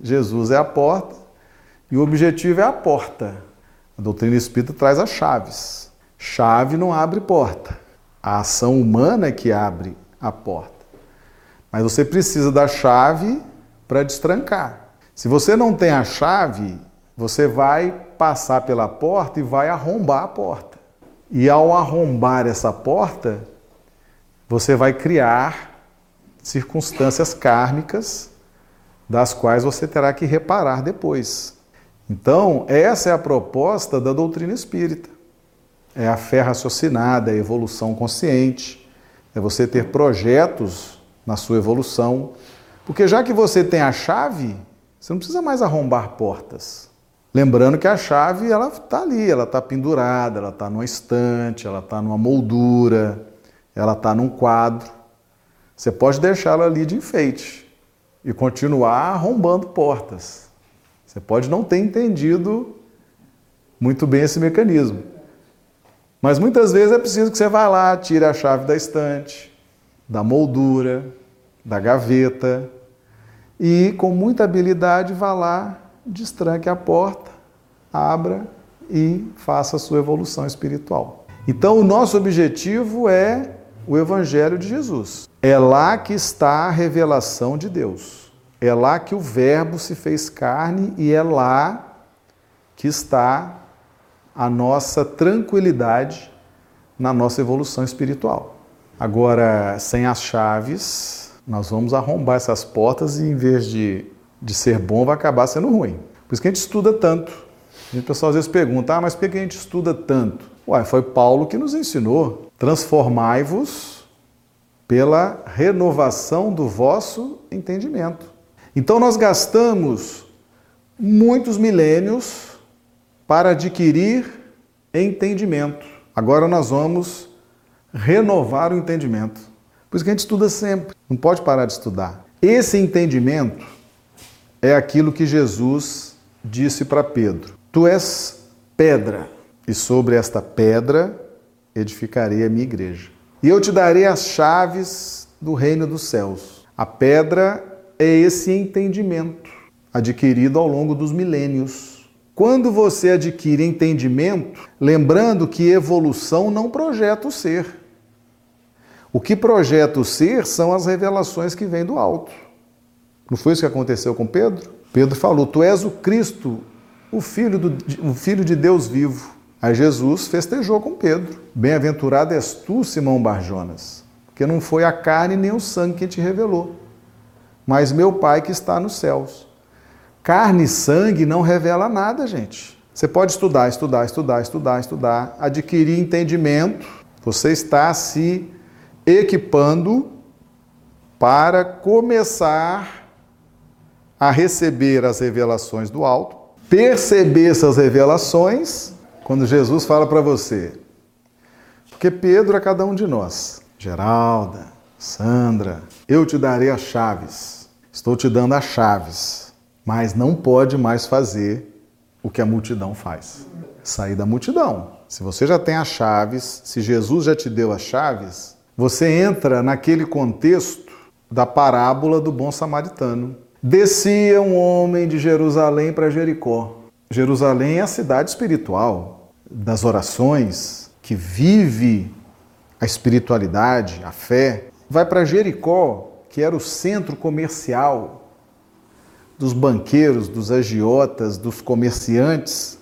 Jesus é a porta e o objetivo é a porta. A doutrina espírita traz as chaves. Chave não abre porta. A ação humana é que abre a porta. Mas você precisa da chave para destrancar. Se você não tem a chave, você vai passar pela porta e vai arrombar a porta. E ao arrombar essa porta, você vai criar circunstâncias kármicas das quais você terá que reparar depois. Então, essa é a proposta da doutrina espírita. É a fé raciocinada, é a evolução consciente, é você ter projetos na sua evolução. Porque já que você tem a chave, você não precisa mais arrombar portas. Lembrando que a chave ela está ali, ela está pendurada, ela está numa estante, ela está numa moldura, ela está num quadro. Você pode deixá-la ali de enfeite e continuar arrombando portas. Você pode não ter entendido muito bem esse mecanismo. Mas muitas vezes é preciso que você vá lá, tire a chave da estante, da moldura, da gaveta e com muita habilidade vá lá destranque a porta, abra e faça a sua evolução espiritual. Então, o nosso objetivo é o Evangelho de Jesus. É lá que está a revelação de Deus. É lá que o Verbo se fez carne e é lá que está a nossa tranquilidade na nossa evolução espiritual. Agora, sem as chaves, nós vamos arrombar essas portas e, em vez de de ser bom vai acabar sendo ruim. Por isso que a gente estuda tanto. E o pessoal às vezes pergunta, ah, mas por que a gente estuda tanto? Ué, foi Paulo que nos ensinou. Transformai-vos pela renovação do vosso entendimento. Então nós gastamos muitos milênios para adquirir entendimento. Agora nós vamos renovar o entendimento. Por isso que a gente estuda sempre, não pode parar de estudar. Esse entendimento é aquilo que Jesus disse para Pedro: Tu és pedra, e sobre esta pedra edificarei a minha igreja. E eu te darei as chaves do reino dos céus. A pedra é esse entendimento adquirido ao longo dos milênios. Quando você adquire entendimento, lembrando que evolução não projeta o ser. O que projeta o ser são as revelações que vêm do alto. Não foi isso que aconteceu com Pedro? Pedro falou: Tu és o Cristo, o filho, do, o filho de Deus vivo. Aí Jesus festejou com Pedro: Bem-aventurado és tu, Simão Barjonas, porque não foi a carne nem o sangue que te revelou, mas meu Pai que está nos céus. Carne e sangue não revela nada, gente. Você pode estudar, estudar, estudar, estudar, estudar, adquirir entendimento. Você está se equipando para começar a receber as revelações do alto, perceber essas revelações quando Jesus fala para você. Porque Pedro é cada um de nós. Geralda, Sandra, eu te darei as chaves. Estou te dando as chaves, mas não pode mais fazer o que a multidão faz. Sair da multidão. Se você já tem as chaves, se Jesus já te deu as chaves, você entra naquele contexto da parábola do bom samaritano Descia um homem de Jerusalém para Jericó. Jerusalém é a cidade espiritual das orações, que vive a espiritualidade, a fé. Vai para Jericó, que era o centro comercial dos banqueiros, dos agiotas, dos comerciantes,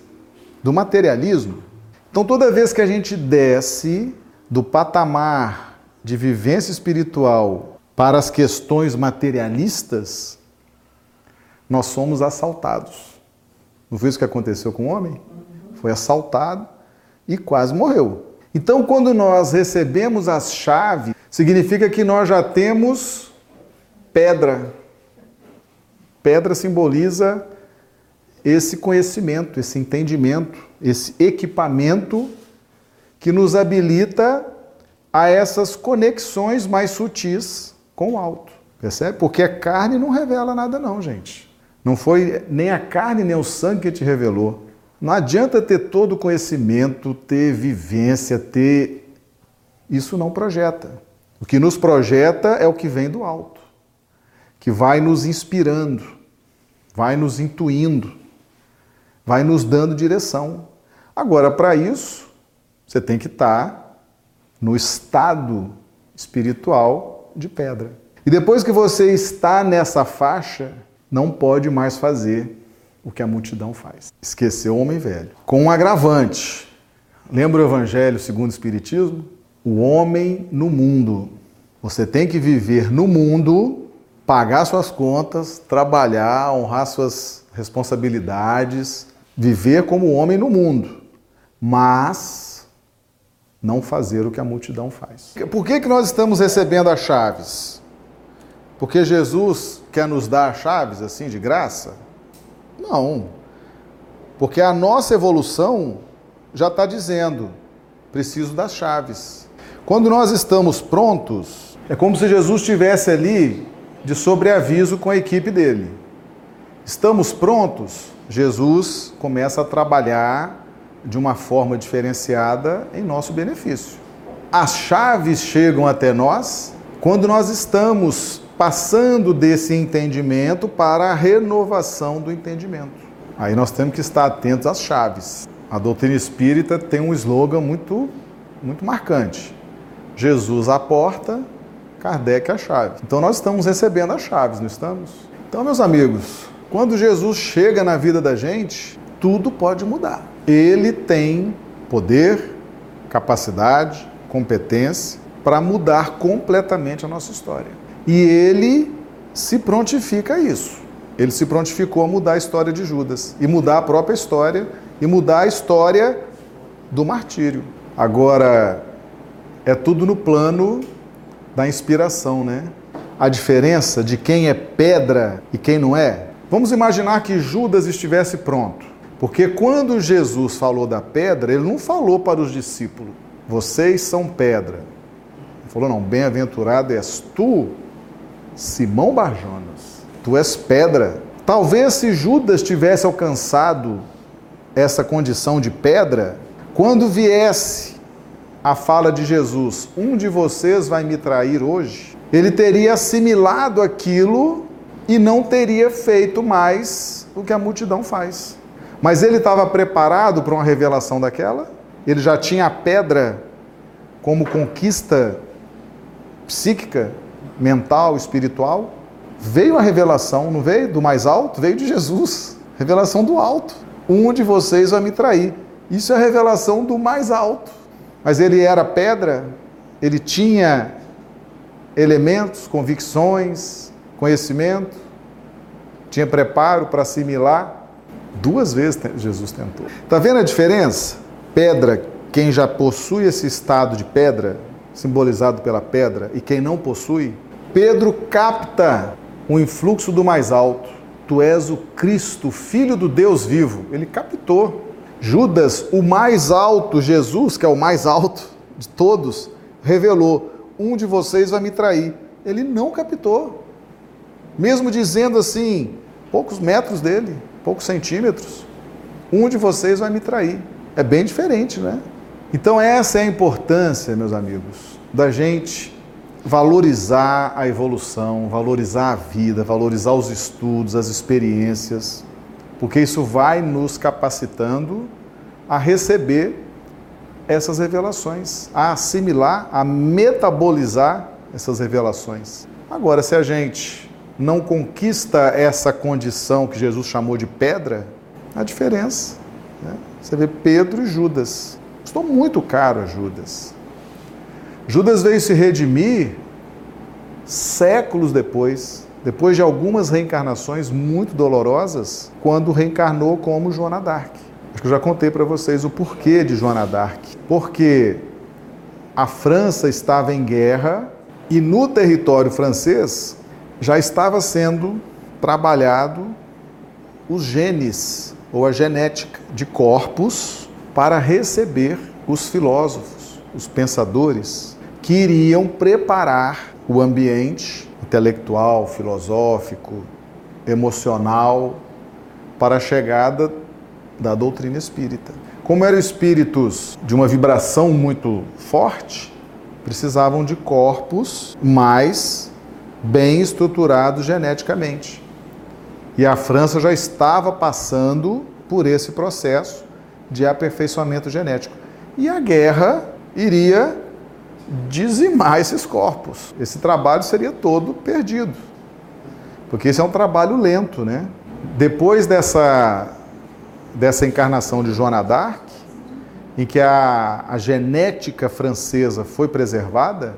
do materialismo. Então, toda vez que a gente desce do patamar de vivência espiritual para as questões materialistas, nós somos assaltados. Não foi isso que aconteceu com o homem? Foi assaltado e quase morreu. Então, quando nós recebemos as chaves, significa que nós já temos pedra. Pedra simboliza esse conhecimento, esse entendimento, esse equipamento que nos habilita a essas conexões mais sutis com o alto. Percebe? Porque a carne não revela nada, não, gente. Não foi nem a carne nem o sangue que te revelou. Não adianta ter todo o conhecimento, ter vivência, ter. Isso não projeta. O que nos projeta é o que vem do alto, que vai nos inspirando. vai nos intuindo, vai nos dando direção. Agora, para isso, você tem que estar no estado espiritual de pedra. E depois que você está nessa faixa, não pode mais fazer o que a multidão faz. Esqueceu o homem velho. Com um agravante. Lembra o Evangelho segundo o Espiritismo? O homem no mundo. Você tem que viver no mundo, pagar suas contas, trabalhar, honrar suas responsabilidades, viver como homem no mundo, mas não fazer o que a multidão faz. Por que, que nós estamos recebendo as chaves? Porque Jesus quer nos dar as chaves assim de graça? Não. Porque a nossa evolução já está dizendo: preciso das chaves. Quando nós estamos prontos, é como se Jesus estivesse ali de sobreaviso com a equipe dele. Estamos prontos? Jesus começa a trabalhar de uma forma diferenciada em nosso benefício. As chaves chegam até nós quando nós estamos passando desse entendimento para a renovação do entendimento. Aí nós temos que estar atentos às chaves. A doutrina espírita tem um slogan muito, muito marcante: Jesus à porta, Kardec a chave. Então nós estamos recebendo as chaves, não estamos? Então, meus amigos, quando Jesus chega na vida da gente, tudo pode mudar. Ele tem poder, capacidade, competência para mudar completamente a nossa história. E ele se prontifica a isso. Ele se prontificou a mudar a história de Judas e mudar a própria história e mudar a história do martírio. Agora, é tudo no plano da inspiração, né? A diferença de quem é pedra e quem não é. Vamos imaginar que Judas estivesse pronto. Porque quando Jesus falou da pedra, ele não falou para os discípulos: vocês são pedra. Ele falou: não, bem-aventurado és tu, Simão Barjonas. Tu és pedra. Talvez se Judas tivesse alcançado essa condição de pedra, quando viesse a fala de Jesus: Um de vocês vai me trair hoje, ele teria assimilado aquilo e não teria feito mais o que a multidão faz. Mas ele estava preparado para uma revelação daquela? Ele já tinha a pedra como conquista psíquica, mental, espiritual? Veio a revelação, não veio do mais alto? Veio de Jesus. Revelação do alto. Um de vocês vai me trair. Isso é a revelação do mais alto. Mas ele era pedra, ele tinha elementos, convicções, conhecimento, tinha preparo para assimilar. Duas vezes Jesus tentou. Está vendo a diferença? Pedra, quem já possui esse estado de pedra, simbolizado pela pedra, e quem não possui, Pedro capta o influxo do mais alto. Tu és o Cristo, filho do Deus vivo. Ele captou. Judas, o mais alto, Jesus, que é o mais alto de todos, revelou: Um de vocês vai me trair. Ele não captou. Mesmo dizendo assim, poucos metros dele, poucos centímetros, um de vocês vai me trair. É bem diferente, né? Então, essa é a importância, meus amigos, da gente valorizar a evolução, valorizar a vida, valorizar os estudos, as experiências porque isso vai nos capacitando a receber essas revelações, a assimilar, a metabolizar essas revelações. Agora, se a gente não conquista essa condição que Jesus chamou de pedra, a diferença. Né? Você vê Pedro e Judas. Estou muito caro a Judas. Judas veio se redimir séculos depois depois de algumas reencarnações muito dolorosas, quando reencarnou como Joana d'Arc. Acho que eu já contei para vocês o porquê de Joana d'Arc. Porque a França estava em guerra e no território francês já estava sendo trabalhado os genes ou a genética de corpos para receber os filósofos, os pensadores que iriam preparar o ambiente intelectual, filosófico, emocional para a chegada da doutrina espírita. Como eram espíritos de uma vibração muito forte, precisavam de corpos mais bem estruturados geneticamente. E a França já estava passando por esse processo de aperfeiçoamento genético. E a guerra iria dizimar esses corpos. Esse trabalho seria todo perdido. Porque esse é um trabalho lento, né? Depois dessa, dessa encarnação de Joana d'Arc, em que a, a genética francesa foi preservada,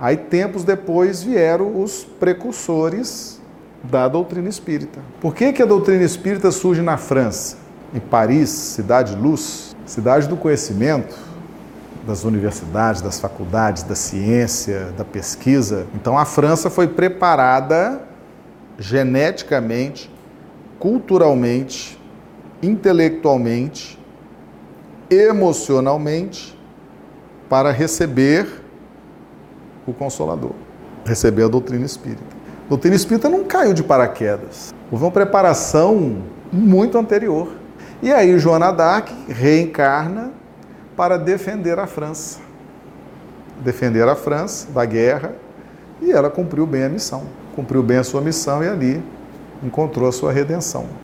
aí tempos depois vieram os precursores da doutrina espírita. Por que, que a doutrina espírita surge na França? Em Paris, cidade luz, cidade do conhecimento, das universidades, das faculdades, da ciência, da pesquisa. Então a França foi preparada geneticamente, culturalmente, intelectualmente, emocionalmente para receber o Consolador, receber a doutrina espírita. A doutrina espírita não caiu de paraquedas. Houve uma preparação muito anterior. E aí Joana d'Arc reencarna para defender a França. Defender a França da guerra e ela cumpriu bem a missão. Cumpriu bem a sua missão e ali encontrou a sua redenção.